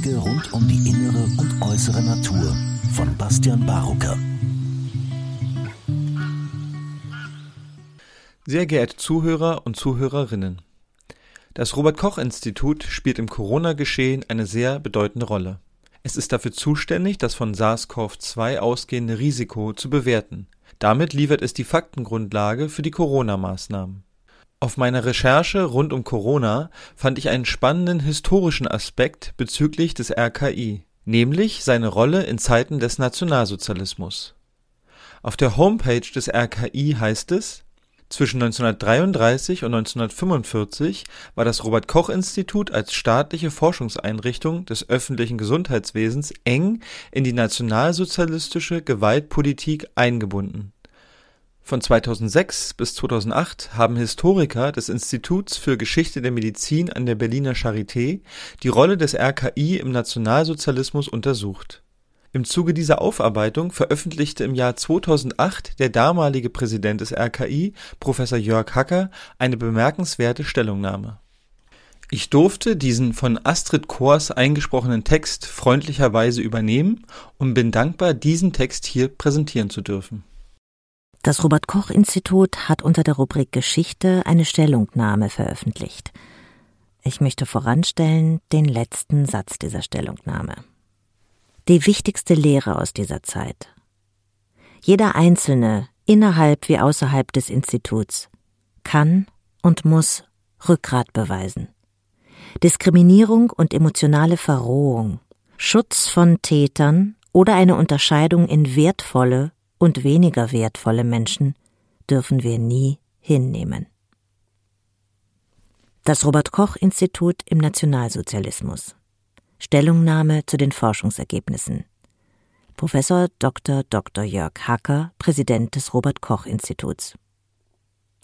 Beiträge rund um die innere und äußere Natur von Bastian Barucker. Sehr geehrte Zuhörer und Zuhörerinnen. Das Robert Koch Institut spielt im Corona-Geschehen eine sehr bedeutende Rolle. Es ist dafür zuständig, das von SARS-CoV-2 ausgehende Risiko zu bewerten. Damit liefert es die Faktengrundlage für die Corona-Maßnahmen. Auf meiner Recherche rund um Corona fand ich einen spannenden historischen Aspekt bezüglich des RKI, nämlich seine Rolle in Zeiten des Nationalsozialismus. Auf der Homepage des RKI heißt es zwischen 1933 und 1945 war das Robert-Koch-Institut als staatliche Forschungseinrichtung des öffentlichen Gesundheitswesens eng in die nationalsozialistische Gewaltpolitik eingebunden. Von 2006 bis 2008 haben Historiker des Instituts für Geschichte der Medizin an der Berliner Charité die Rolle des RKI im Nationalsozialismus untersucht im Zuge dieser Aufarbeitung veröffentlichte im Jahr 2008 der damalige Präsident des RKI, Professor Jörg Hacker, eine bemerkenswerte Stellungnahme. Ich durfte diesen von Astrid Kors eingesprochenen Text freundlicherweise übernehmen und bin dankbar, diesen Text hier präsentieren zu dürfen. Das Robert Koch Institut hat unter der Rubrik Geschichte eine Stellungnahme veröffentlicht. Ich möchte voranstellen den letzten Satz dieser Stellungnahme die wichtigste Lehre aus dieser Zeit. Jeder Einzelne, innerhalb wie außerhalb des Instituts, kann und muss Rückgrat beweisen. Diskriminierung und emotionale Verrohung, Schutz von Tätern oder eine Unterscheidung in wertvolle und weniger wertvolle Menschen dürfen wir nie hinnehmen. Das Robert Koch Institut im Nationalsozialismus Stellungnahme zu den Forschungsergebnissen. Professor Dr. Dr. Jörg Hacker, Präsident des Robert Koch Instituts.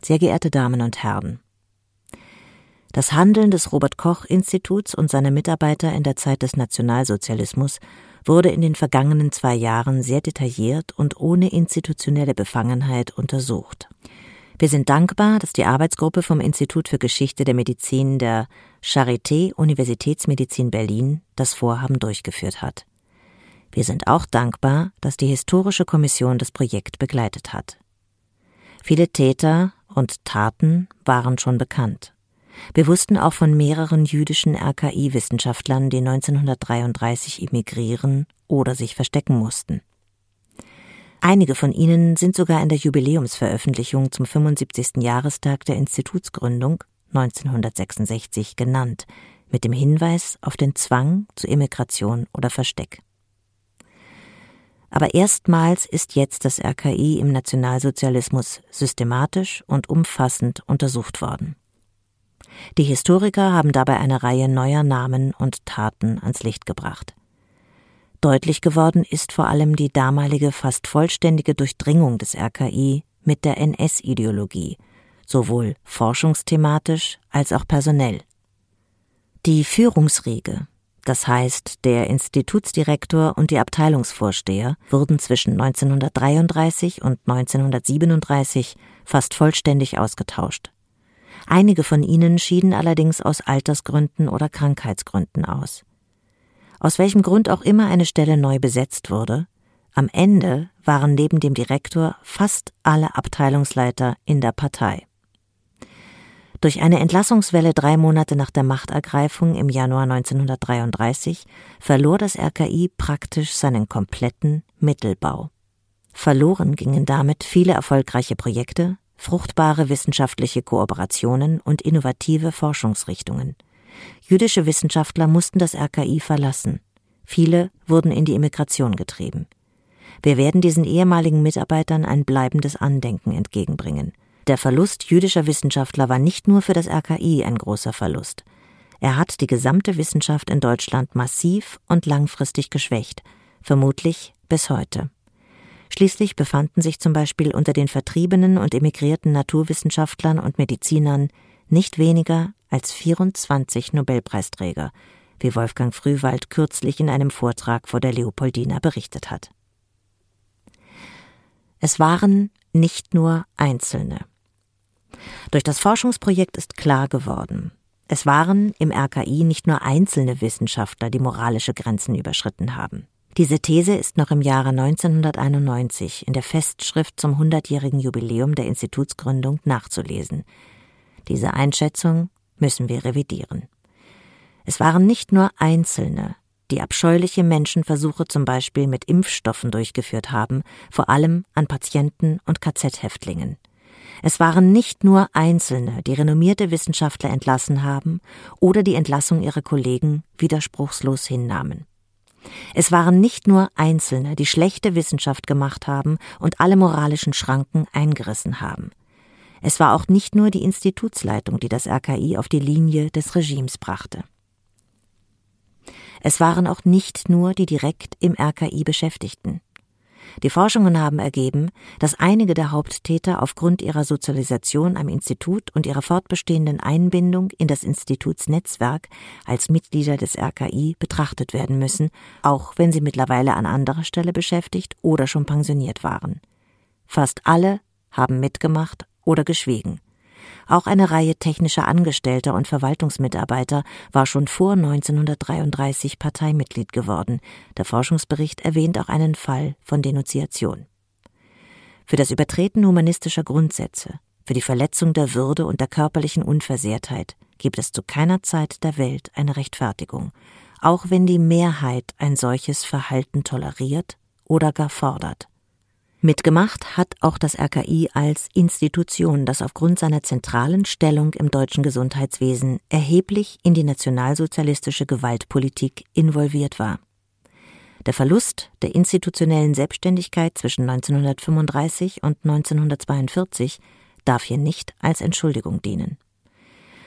Sehr geehrte Damen und Herren, das Handeln des Robert Koch Instituts und seiner Mitarbeiter in der Zeit des Nationalsozialismus wurde in den vergangenen zwei Jahren sehr detailliert und ohne institutionelle Befangenheit untersucht. Wir sind dankbar, dass die Arbeitsgruppe vom Institut für Geschichte der Medizin der Charité Universitätsmedizin Berlin das Vorhaben durchgeführt hat. Wir sind auch dankbar, dass die Historische Kommission das Projekt begleitet hat. Viele Täter und Taten waren schon bekannt. Wir wussten auch von mehreren jüdischen RKI-Wissenschaftlern, die 1933 emigrieren oder sich verstecken mussten. Einige von ihnen sind sogar in der Jubiläumsveröffentlichung zum 75. Jahrestag der Institutsgründung 1966 genannt, mit dem Hinweis auf den Zwang zu Emigration oder Versteck. Aber erstmals ist jetzt das RKI im Nationalsozialismus systematisch und umfassend untersucht worden. Die Historiker haben dabei eine Reihe neuer Namen und Taten ans Licht gebracht. Deutlich geworden ist vor allem die damalige fast vollständige Durchdringung des RKI mit der NS-Ideologie, sowohl forschungsthematisch als auch personell. Die Führungsriege, das heißt der Institutsdirektor und die Abteilungsvorsteher, wurden zwischen 1933 und 1937 fast vollständig ausgetauscht. Einige von ihnen schieden allerdings aus Altersgründen oder Krankheitsgründen aus. Aus welchem Grund auch immer eine Stelle neu besetzt wurde, am Ende waren neben dem Direktor fast alle Abteilungsleiter in der Partei. Durch eine Entlassungswelle drei Monate nach der Machtergreifung im Januar 1933 verlor das RKI praktisch seinen kompletten Mittelbau. Verloren gingen damit viele erfolgreiche Projekte, fruchtbare wissenschaftliche Kooperationen und innovative Forschungsrichtungen. Jüdische Wissenschaftler mussten das RKI verlassen. Viele wurden in die Immigration getrieben. Wir werden diesen ehemaligen Mitarbeitern ein bleibendes Andenken entgegenbringen. Der Verlust jüdischer Wissenschaftler war nicht nur für das RKI ein großer Verlust. Er hat die gesamte Wissenschaft in Deutschland massiv und langfristig geschwächt, vermutlich bis heute. Schließlich befanden sich zum Beispiel unter den vertriebenen und emigrierten Naturwissenschaftlern und Medizinern nicht weniger als 24 Nobelpreisträger, wie Wolfgang Frühwald kürzlich in einem Vortrag vor der Leopoldina berichtet hat. Es waren nicht nur Einzelne. Durch das Forschungsprojekt ist klar geworden, Es waren im RKI nicht nur einzelne Wissenschaftler, die moralische Grenzen überschritten haben. Diese These ist noch im Jahre 1991 in der Festschrift zum 100-jährigen Jubiläum der Institutsgründung nachzulesen. Diese Einschätzung müssen wir revidieren. Es waren nicht nur Einzelne, die abscheuliche Menschenversuche zum Beispiel mit Impfstoffen durchgeführt haben, vor allem an Patienten und KZ-Häftlingen. Es waren nicht nur Einzelne, die renommierte Wissenschaftler entlassen haben oder die Entlassung ihrer Kollegen widerspruchslos hinnahmen. Es waren nicht nur Einzelne, die schlechte Wissenschaft gemacht haben und alle moralischen Schranken eingerissen haben. Es war auch nicht nur die Institutsleitung, die das RKI auf die Linie des Regimes brachte. Es waren auch nicht nur die direkt im RKI Beschäftigten. Die Forschungen haben ergeben, dass einige der Haupttäter aufgrund ihrer Sozialisation am Institut und ihrer fortbestehenden Einbindung in das Institutsnetzwerk als Mitglieder des RKI betrachtet werden müssen, auch wenn sie mittlerweile an anderer Stelle beschäftigt oder schon pensioniert waren. Fast alle haben mitgemacht oder geschwiegen. Auch eine Reihe technischer Angestellter und Verwaltungsmitarbeiter war schon vor 1933 Parteimitglied geworden. Der Forschungsbericht erwähnt auch einen Fall von Denunziation. Für das Übertreten humanistischer Grundsätze, für die Verletzung der Würde und der körperlichen Unversehrtheit gibt es zu keiner Zeit der Welt eine Rechtfertigung, auch wenn die Mehrheit ein solches Verhalten toleriert oder gar fordert. Mitgemacht hat auch das RKI als Institution, das aufgrund seiner zentralen Stellung im deutschen Gesundheitswesen erheblich in die nationalsozialistische Gewaltpolitik involviert war. Der Verlust der institutionellen Selbstständigkeit zwischen 1935 und 1942 darf hier nicht als Entschuldigung dienen.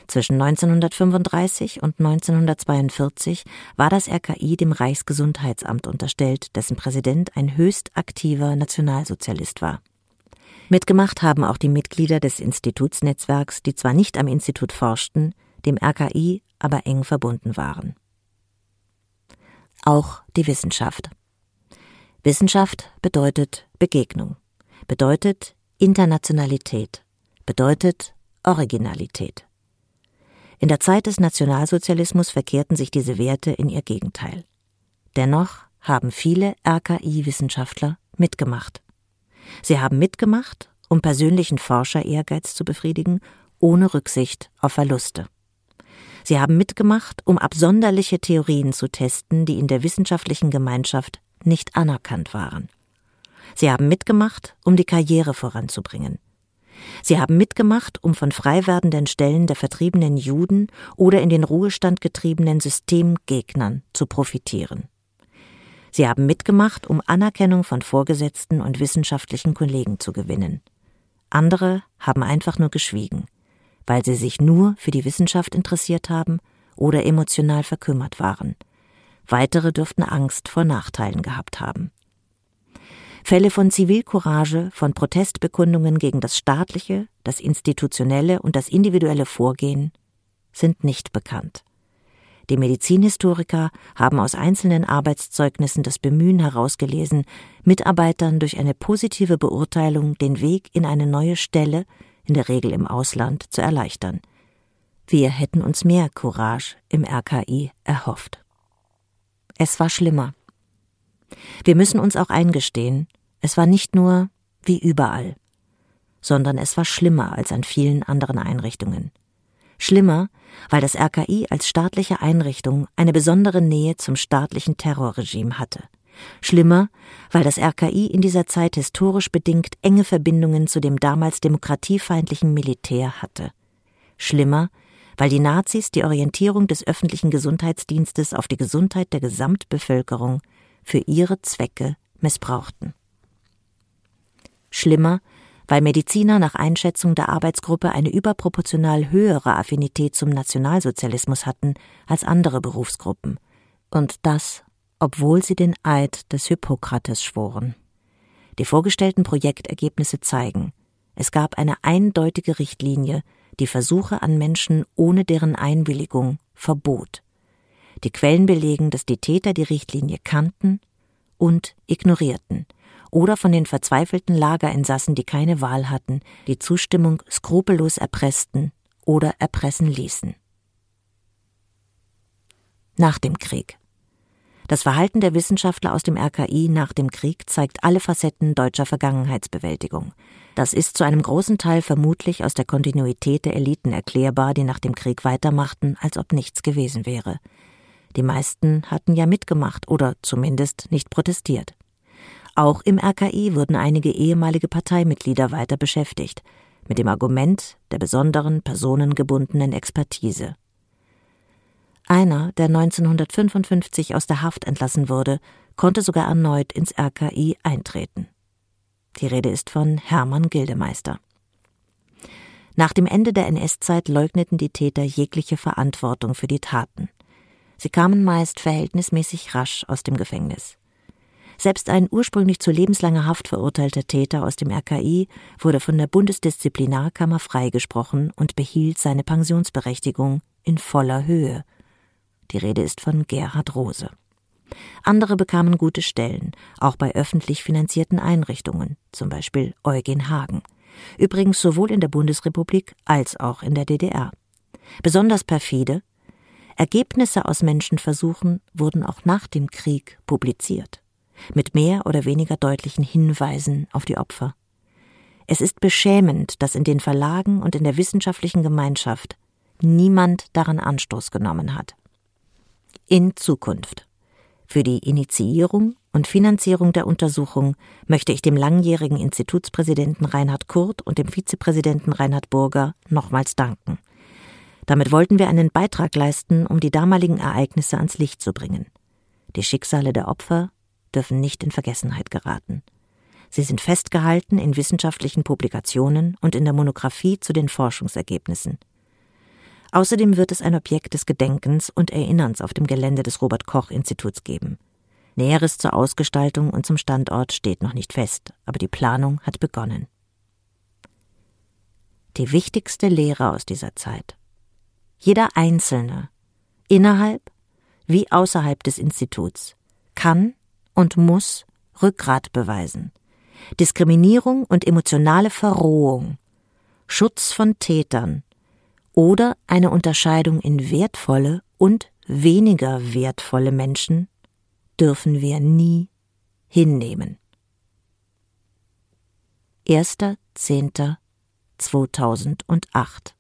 Zwischen 1935 und 1942 war das RKI dem Reichsgesundheitsamt unterstellt, dessen Präsident ein höchst aktiver Nationalsozialist war. Mitgemacht haben auch die Mitglieder des Institutsnetzwerks, die zwar nicht am Institut forschten, dem RKI aber eng verbunden waren. Auch die Wissenschaft. Wissenschaft bedeutet Begegnung, bedeutet Internationalität, bedeutet Originalität. In der Zeit des Nationalsozialismus verkehrten sich diese Werte in ihr Gegenteil. Dennoch haben viele RKI-Wissenschaftler mitgemacht. Sie haben mitgemacht, um persönlichen Forscher-Ehrgeiz zu befriedigen, ohne Rücksicht auf Verluste. Sie haben mitgemacht, um absonderliche Theorien zu testen, die in der wissenschaftlichen Gemeinschaft nicht anerkannt waren. Sie haben mitgemacht, um die Karriere voranzubringen. Sie haben mitgemacht, um von frei werdenden Stellen der vertriebenen Juden oder in den Ruhestand getriebenen Systemgegnern zu profitieren. Sie haben mitgemacht, um Anerkennung von Vorgesetzten und wissenschaftlichen Kollegen zu gewinnen. Andere haben einfach nur geschwiegen, weil sie sich nur für die Wissenschaft interessiert haben oder emotional verkümmert waren. Weitere dürften Angst vor Nachteilen gehabt haben. Fälle von Zivilcourage, von Protestbekundungen gegen das staatliche, das institutionelle und das individuelle Vorgehen sind nicht bekannt. Die Medizinhistoriker haben aus einzelnen Arbeitszeugnissen das Bemühen herausgelesen, Mitarbeitern durch eine positive Beurteilung den Weg in eine neue Stelle, in der Regel im Ausland, zu erleichtern. Wir hätten uns mehr Courage im RKI erhofft. Es war schlimmer. Wir müssen uns auch eingestehen, es war nicht nur wie überall, sondern es war schlimmer als an vielen anderen Einrichtungen. Schlimmer, weil das RKI als staatliche Einrichtung eine besondere Nähe zum staatlichen Terrorregime hatte. Schlimmer, weil das RKI in dieser Zeit historisch bedingt enge Verbindungen zu dem damals demokratiefeindlichen Militär hatte. Schlimmer, weil die Nazis die Orientierung des öffentlichen Gesundheitsdienstes auf die Gesundheit der Gesamtbevölkerung für ihre Zwecke missbrauchten. Schlimmer, weil Mediziner nach Einschätzung der Arbeitsgruppe eine überproportional höhere Affinität zum Nationalsozialismus hatten als andere Berufsgruppen. Und das, obwohl sie den Eid des Hippokrates schworen. Die vorgestellten Projektergebnisse zeigen, es gab eine eindeutige Richtlinie, die Versuche an Menschen ohne deren Einwilligung verbot. Die Quellen belegen, dass die Täter die Richtlinie kannten und ignorierten oder von den verzweifelten Lagerinsassen, die keine Wahl hatten, die Zustimmung skrupellos erpressten oder erpressen ließen. Nach dem Krieg. Das Verhalten der Wissenschaftler aus dem RKI nach dem Krieg zeigt alle Facetten deutscher Vergangenheitsbewältigung. Das ist zu einem großen Teil vermutlich aus der Kontinuität der Eliten erklärbar, die nach dem Krieg weitermachten, als ob nichts gewesen wäre. Die meisten hatten ja mitgemacht oder zumindest nicht protestiert. Auch im RKI wurden einige ehemalige Parteimitglieder weiter beschäftigt, mit dem Argument der besonderen personengebundenen Expertise. Einer, der 1955 aus der Haft entlassen wurde, konnte sogar erneut ins RKI eintreten. Die Rede ist von Hermann Gildemeister. Nach dem Ende der NS-Zeit leugneten die Täter jegliche Verantwortung für die Taten. Sie kamen meist verhältnismäßig rasch aus dem Gefängnis. Selbst ein ursprünglich zu lebenslanger Haft verurteilter Täter aus dem RKI wurde von der Bundesdisziplinarkammer freigesprochen und behielt seine Pensionsberechtigung in voller Höhe. Die Rede ist von Gerhard Rose. Andere bekamen gute Stellen, auch bei öffentlich finanzierten Einrichtungen, zum Beispiel Eugen Hagen. Übrigens sowohl in der Bundesrepublik als auch in der DDR. Besonders perfide, Ergebnisse aus Menschenversuchen wurden auch nach dem Krieg publiziert, mit mehr oder weniger deutlichen Hinweisen auf die Opfer. Es ist beschämend, dass in den Verlagen und in der wissenschaftlichen Gemeinschaft niemand daran Anstoß genommen hat in Zukunft. Für die Initiierung und Finanzierung der Untersuchung möchte ich dem langjährigen Institutspräsidenten Reinhard Kurt und dem Vizepräsidenten Reinhard Burger nochmals danken. Damit wollten wir einen Beitrag leisten, um die damaligen Ereignisse ans Licht zu bringen. Die Schicksale der Opfer dürfen nicht in Vergessenheit geraten. Sie sind festgehalten in wissenschaftlichen Publikationen und in der Monographie zu den Forschungsergebnissen. Außerdem wird es ein Objekt des Gedenkens und Erinnerns auf dem Gelände des Robert Koch Instituts geben. Näheres zur Ausgestaltung und zum Standort steht noch nicht fest, aber die Planung hat begonnen. Die wichtigste Lehre aus dieser Zeit. Jeder Einzelne, innerhalb wie außerhalb des Instituts, kann und muss Rückgrat beweisen. Diskriminierung und emotionale Verrohung, Schutz von Tätern oder eine Unterscheidung in wertvolle und weniger wertvolle Menschen dürfen wir nie hinnehmen. 1.10.2008